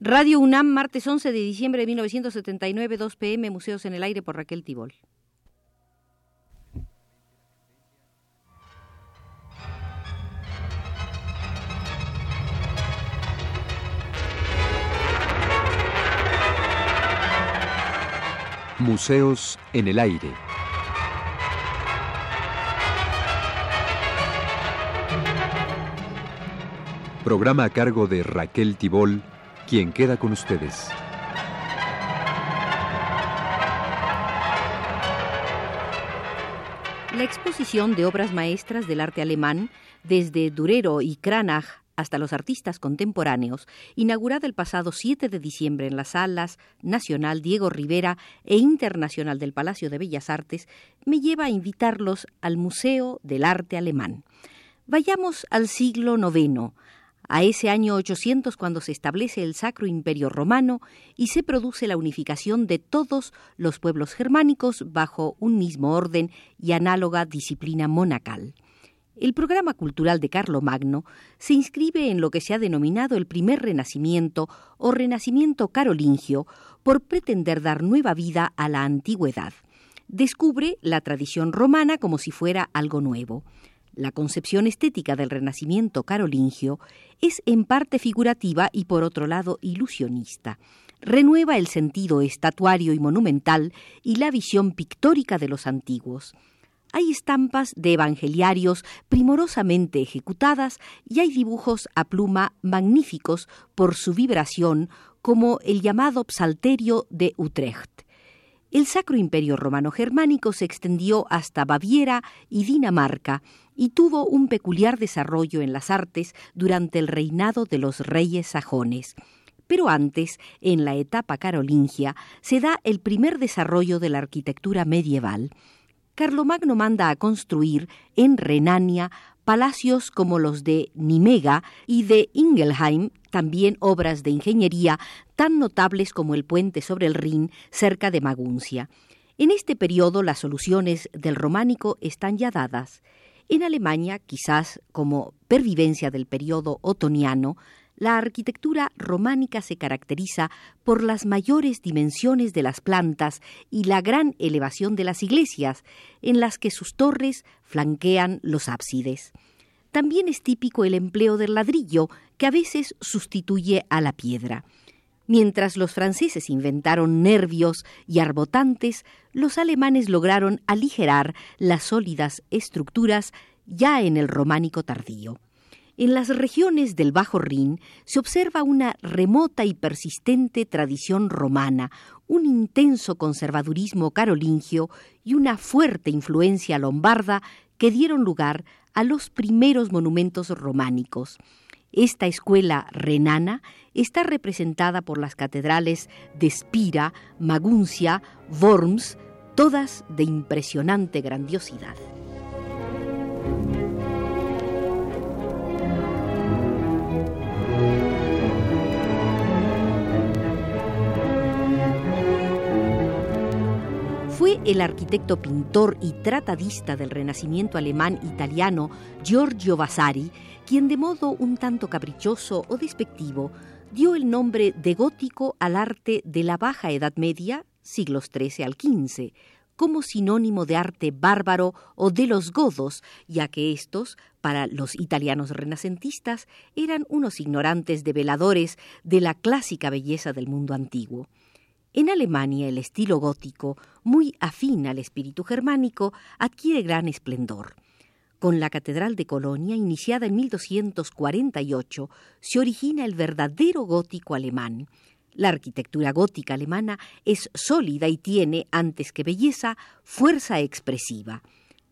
Radio UNAM, martes 11 de diciembre de 1979, 2 pm, Museos en el Aire por Raquel Tibol. Museos en el Aire. Programa a cargo de Raquel Tibol, quien queda con ustedes. La exposición de obras maestras del arte alemán, desde Durero y Cranach hasta los artistas contemporáneos, inaugurada el pasado 7 de diciembre en las salas Nacional Diego Rivera e Internacional del Palacio de Bellas Artes, me lleva a invitarlos al Museo del Arte Alemán. Vayamos al siglo IX, a ese año 800 cuando se establece el Sacro Imperio Romano y se produce la unificación de todos los pueblos germánicos bajo un mismo orden y análoga disciplina monacal. El programa cultural de Carlomagno se inscribe en lo que se ha denominado el primer renacimiento o renacimiento carolingio por pretender dar nueva vida a la antigüedad. Descubre la tradición romana como si fuera algo nuevo. La concepción estética del renacimiento carolingio es en parte figurativa y por otro lado ilusionista. Renueva el sentido estatuario y monumental y la visión pictórica de los antiguos. Hay estampas de evangeliarios primorosamente ejecutadas y hay dibujos a pluma magníficos por su vibración, como el llamado Psalterio de Utrecht. El Sacro Imperio Romano Germánico se extendió hasta Baviera y Dinamarca y tuvo un peculiar desarrollo en las artes durante el reinado de los reyes sajones. Pero antes, en la etapa carolingia, se da el primer desarrollo de la arquitectura medieval. Carlomagno manda a construir en Renania palacios como los de Nimega y de Ingelheim, también obras de ingeniería tan notables como el puente sobre el Rin cerca de Maguncia. En este periodo las soluciones del románico están ya dadas. En Alemania, quizás como pervivencia del periodo otoniano, la arquitectura románica se caracteriza por las mayores dimensiones de las plantas y la gran elevación de las iglesias, en las que sus torres flanquean los ábsides. También es típico el empleo del ladrillo, que a veces sustituye a la piedra. Mientras los franceses inventaron nervios y arbotantes, los alemanes lograron aligerar las sólidas estructuras ya en el románico tardío. En las regiones del Bajo Rin se observa una remota y persistente tradición romana, un intenso conservadurismo carolingio y una fuerte influencia lombarda que dieron lugar a los primeros monumentos románicos. Esta escuela renana está representada por las catedrales de Spira, Maguncia, Worms, todas de impresionante grandiosidad. El arquitecto pintor y tratadista del Renacimiento alemán italiano Giorgio Vasari quien de modo un tanto caprichoso o despectivo dio el nombre de gótico al arte de la Baja Edad Media, siglos XIII al XV, como sinónimo de arte bárbaro o de los godos, ya que estos, para los italianos renacentistas, eran unos ignorantes develadores de la clásica belleza del mundo antiguo. En Alemania el estilo gótico, muy afín al espíritu germánico, adquiere gran esplendor. Con la Catedral de Colonia, iniciada en 1248, se origina el verdadero gótico alemán. La arquitectura gótica alemana es sólida y tiene, antes que belleza, fuerza expresiva.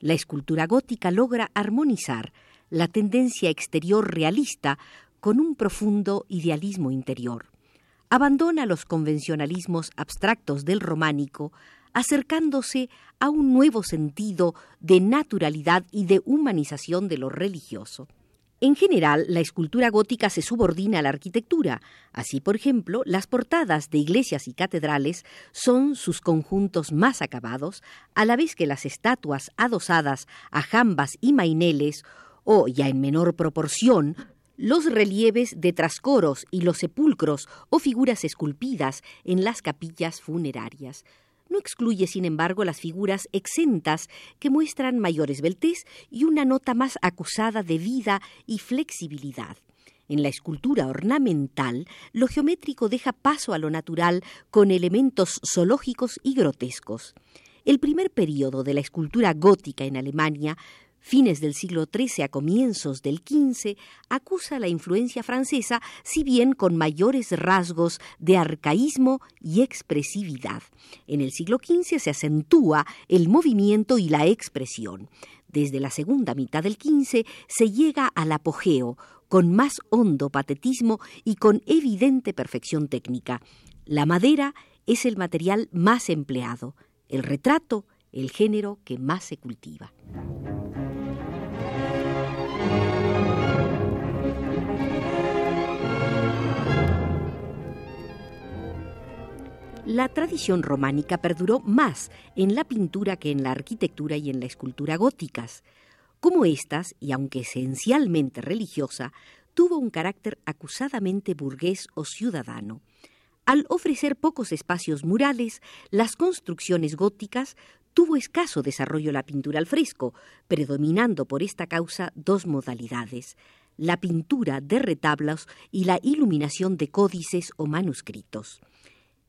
La escultura gótica logra armonizar la tendencia exterior realista con un profundo idealismo interior abandona los convencionalismos abstractos del románico, acercándose a un nuevo sentido de naturalidad y de humanización de lo religioso. En general, la escultura gótica se subordina a la arquitectura. Así, por ejemplo, las portadas de iglesias y catedrales son sus conjuntos más acabados, a la vez que las estatuas adosadas a jambas y maineles, o ya en menor proporción, Los relieves de trascoros y los sepulcros o figuras esculpidas en las capillas funerarias. No excluye, sin embargo, las figuras exentas que muestran mayor esbeltez y una nota más acusada de vida y flexibilidad. En la escultura ornamental, lo geométrico deja paso a lo natural con elementos zoológicos y grotescos. El primer período de la escultura gótica en Alemania fines del siglo XIII a comienzos del XV, acusa la influencia francesa, si bien con mayores rasgos de arcaísmo y expresividad. En el siglo XV se acentúa el movimiento y la expresión. Desde la segunda mitad del XV se llega al apogeo, con más hondo patetismo y con evidente perfección técnica. La madera es el material más empleado, el retrato el género que más se cultiva. La tradición románica perduró más en la pintura que en la arquitectura y en la escultura góticas. Como estas, y aunque esencialmente religiosa, tuvo un carácter acusadamente burgués o ciudadano. Al ofrecer pocos espacios murales, las construcciones góticas tuvo escaso desarrollo la pintura al fresco, predominando por esta causa dos modalidades, la pintura de retablos y la iluminación de códices o manuscritos.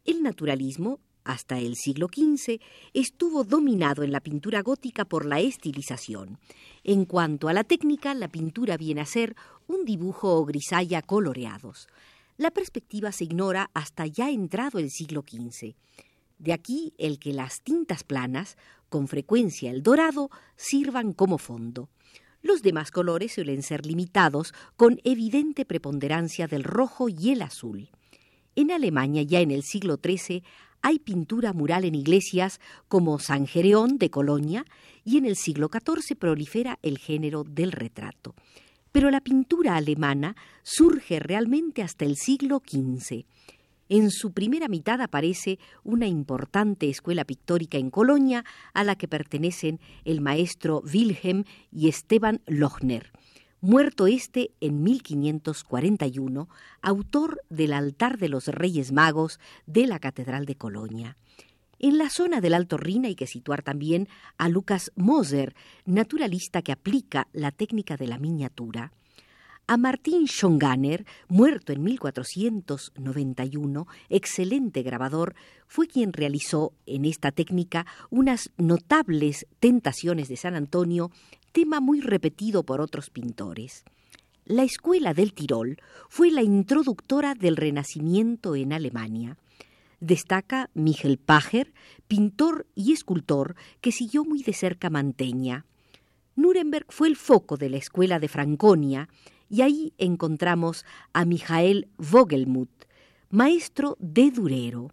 El naturalismo, hasta el siglo XV, estuvo dominado en la pintura gótica por la estilización. En cuanto a la técnica, la pintura viene a ser un dibujo o grisalla coloreados. La perspectiva se ignora hasta ya entrado el siglo XV. De aquí el que las tintas planas, con frecuencia el dorado, sirvan como fondo. Los demás colores suelen ser limitados con evidente preponderancia del rojo y el azul. En Alemania, ya en el siglo XIII, hay pintura mural en iglesias como San Gereón de Colonia y en el siglo XIV prolifera el género del retrato. Pero la pintura alemana surge realmente hasta el siglo XV. En su primera mitad aparece una importante escuela pictórica en Colonia a la que pertenecen el maestro Wilhelm y Esteban Lochner muerto este en 1541, autor del altar de los Reyes Magos de la Catedral de Colonia. En la zona del Alto Rin hay que situar también a Lucas Moser, naturalista que aplica la técnica de la miniatura. A Martín Schonganer, muerto en 1491, excelente grabador, fue quien realizó en esta técnica unas notables tentaciones de San Antonio tema muy repetido por otros pintores. La Escuela del Tirol fue la introductora del Renacimiento en Alemania. Destaca Michel Pacher, pintor y escultor que siguió muy de cerca Manteña. Nuremberg fue el foco de la Escuela de Franconia y ahí encontramos a Michael Vogelmuth, maestro de Durero.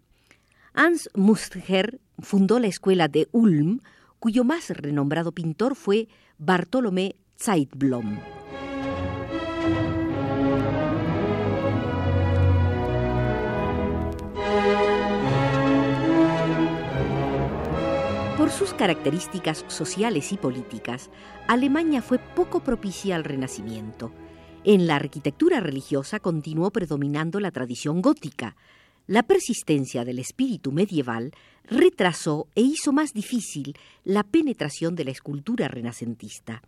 Hans Mustger fundó la Escuela de Ulm, cuyo más renombrado pintor fue Bartolomé Zeitblom. Por sus características sociales y políticas, Alemania fue poco propicia al Renacimiento. En la arquitectura religiosa continuó predominando la tradición gótica, la persistencia del espíritu medieval retrasó e hizo más difícil la penetración de la escultura renacentista.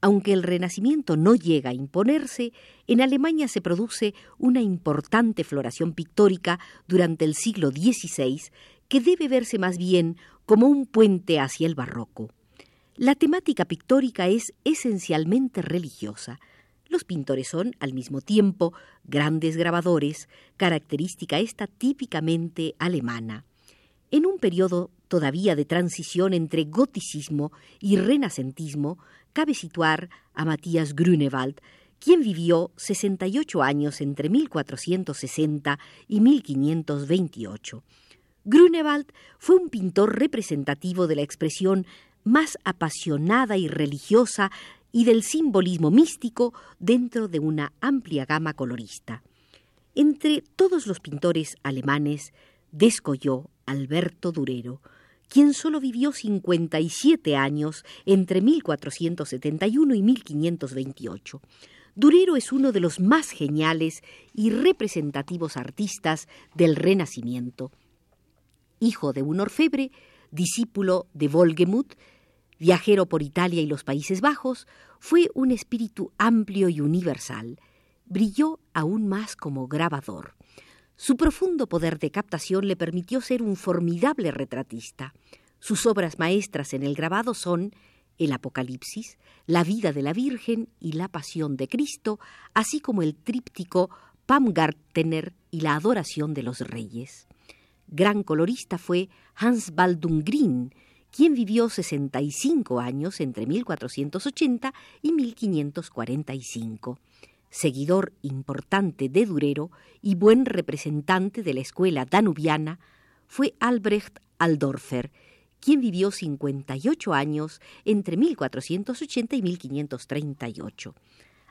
Aunque el Renacimiento no llega a imponerse, en Alemania se produce una importante floración pictórica durante el siglo XVI que debe verse más bien como un puente hacia el barroco. La temática pictórica es esencialmente religiosa. Los pintores son, al mismo tiempo, grandes grabadores, característica esta típicamente alemana. En un periodo todavía de transición entre goticismo y renacentismo, cabe situar a Matías Grünewald, quien vivió 68 años entre 1460 y 1528. Grünewald fue un pintor representativo de la expresión más apasionada y religiosa y del simbolismo místico dentro de una amplia gama colorista. Entre todos los pintores alemanes descolló Alberto Durero, quien solo vivió 57 años entre 1471 y 1528. Durero es uno de los más geniales y representativos artistas del Renacimiento. Hijo de un orfebre, discípulo de Volgemuth, viajero por Italia y los Países Bajos, fue un espíritu amplio y universal. Brilló aún más como grabador. Su profundo poder de captación le permitió ser un formidable retratista. Sus obras maestras en el grabado son el Apocalipsis, la vida de la Virgen y la Pasión de Cristo, así como el tríptico Pamgartener y la adoración de los reyes. Gran colorista fue Hans Baldung Green, quien vivió 65 años entre 1480 y 1545. Seguidor importante de Durero y buen representante de la escuela danubiana, fue Albrecht Aldorfer, quien vivió 58 años entre 1480 y 1538.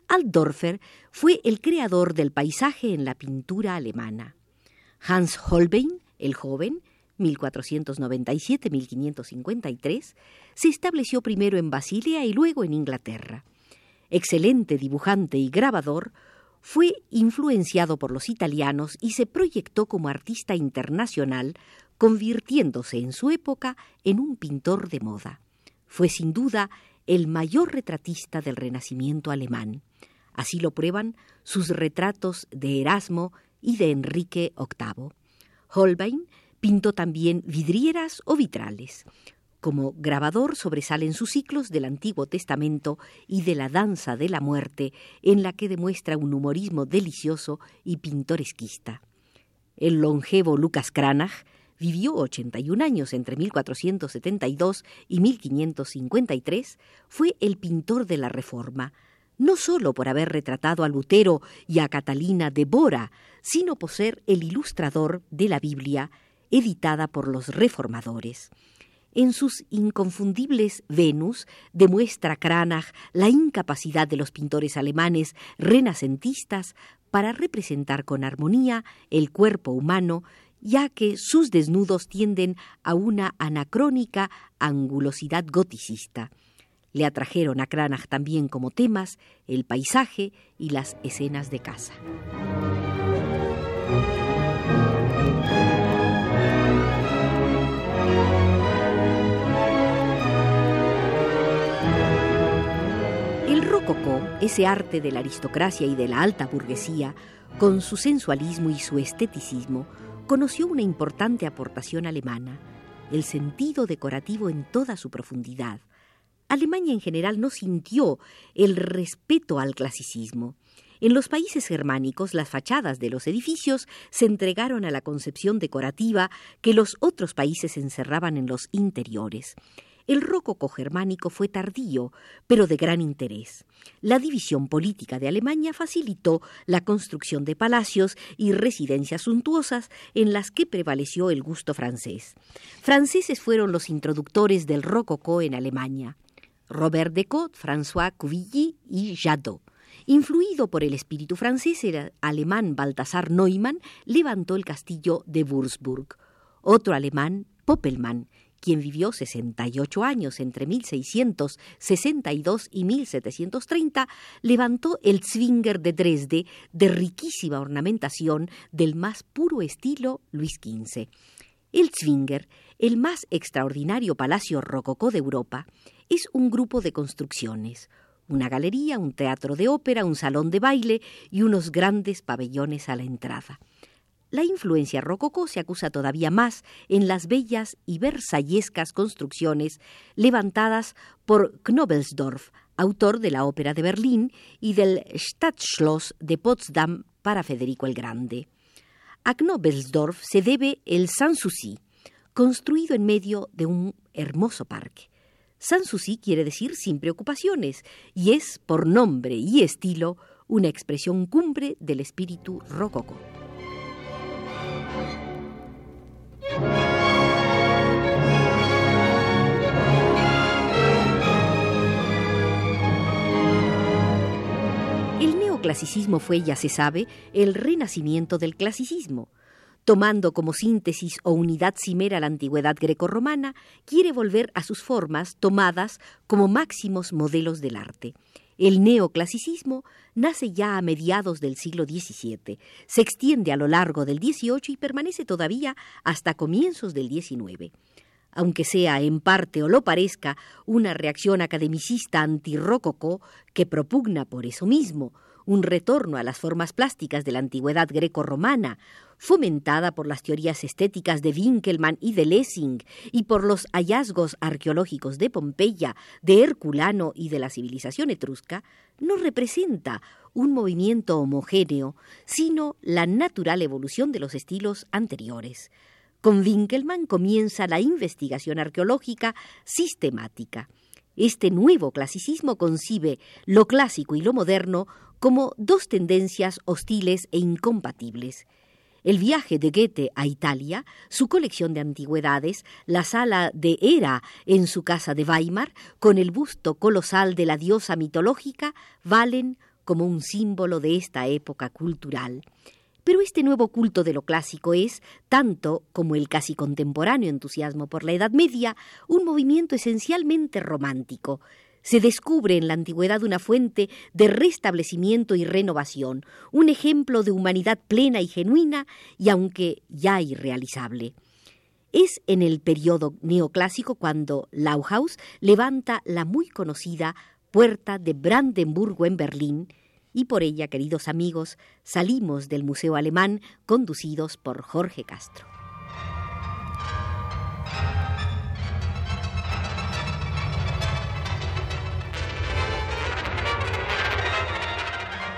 Altdorfer fue el creador del paisaje en la pintura alemana. Hans Holbein, el joven, 1497-1553, se estableció primero en Basilea y luego en Inglaterra. Excelente dibujante y grabador, fue influenciado por los italianos y se proyectó como artista internacional convirtiéndose en su época en un pintor de moda. Fue sin duda el mayor retratista del Renacimiento alemán. Así lo prueban sus retratos de Erasmo y de Enrique VIII. Holbein pintó también vidrieras o vitrales. Como grabador sobresalen sus ciclos del Antiguo Testamento y de la Danza de la Muerte, en la que demuestra un humorismo delicioso y pintoresquista. El longevo Lucas Cranach vivió 81 años entre 1472 y 1553, fue el pintor de la Reforma, no sólo por haber retratado a Lutero y a Catalina de Bora, sino por ser el ilustrador de la Biblia, editada por los reformadores. En sus inconfundibles Venus demuestra Cranach la incapacidad de los pintores alemanes renacentistas para representar con armonía el cuerpo humano ya que sus desnudos tienden a una anacrónica angulosidad goticista. Le atrajeron a Cranach también como temas el paisaje y las escenas de caza. Rococó, ese arte de la aristocracia y de la alta burguesía, con su sensualismo y su esteticismo, conoció una importante aportación alemana, el sentido decorativo en toda su profundidad. Alemania en general no sintió el respeto al clasicismo. En los países germánicos las fachadas de los edificios se entregaron a la concepción decorativa que los otros países encerraban en los interiores. El rococó germánico fue tardío, pero de gran interés. La división política de Alemania facilitó la construcción de palacios y residencias suntuosas en las que prevaleció el gusto francés. Franceses fueron los introductores del rococó en Alemania. Robert Decaux, François Cuvilly y Jadot. Influido por el espíritu francés, el alemán Balthasar Neumann levantó el castillo de Würzburg. Otro alemán, Poppelmann, quien vivió 68 años entre 1662 y 1730, levantó el Zwinger de Dresde de riquísima ornamentación del más puro estilo Luis XV. El Zwinger, el más extraordinario palacio rococó de Europa, es un grupo de construcciones, una galería, un teatro de ópera, un salón de baile y unos grandes pabellones a la entrada. La influencia rococó se acusa todavía más en las bellas y versallescas construcciones levantadas por Knobelsdorff, autor de la Ópera de Berlín y del Stadtschloss de Potsdam para Federico el Grande. A Knobelsdorff se debe el Sanssouci, construido en medio de un hermoso parque. Sanssouci quiere decir sin preocupaciones y es, por nombre y estilo, una expresión cumbre del espíritu rococó. El neoclasicismo fue, ya se sabe, el renacimiento del clasicismo. Tomando como síntesis o unidad cimera la antigüedad grecorromana, quiere volver a sus formas tomadas como máximos modelos del arte. El neoclasicismo nace ya a mediados del siglo XVII, se extiende a lo largo del XVIII y permanece todavía hasta comienzos del XIX. Aunque sea en parte o lo parezca una reacción academicista antirrococó que propugna por eso mismo un retorno a las formas plásticas de la antigüedad greco-romana, fomentada por las teorías estéticas de Winkelmann y de Lessing y por los hallazgos arqueológicos de Pompeya, de Herculano y de la civilización etrusca, no representa un movimiento homogéneo, sino la natural evolución de los estilos anteriores. Con Winkelmann comienza la investigación arqueológica sistemática. Este nuevo clasicismo concibe lo clásico y lo moderno como dos tendencias hostiles e incompatibles. El viaje de Goethe a Italia, su colección de antigüedades, la sala de Hera en su casa de Weimar, con el busto colosal de la diosa mitológica, valen como un símbolo de esta época cultural. Pero este nuevo culto de lo clásico es, tanto como el casi contemporáneo entusiasmo por la Edad Media, un movimiento esencialmente romántico. Se descubre en la antigüedad una fuente de restablecimiento y renovación, un ejemplo de humanidad plena y genuina, y aunque ya irrealizable. Es en el periodo neoclásico cuando Lauhaus levanta la muy conocida Puerta de Brandenburgo en Berlín, y por ella, queridos amigos, salimos del Museo Alemán conducidos por Jorge Castro.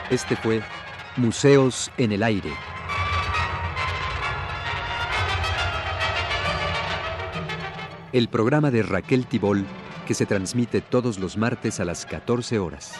Este fue Museos en el Aire. El programa de Raquel Tibol que se transmite todos los martes a las 14 horas.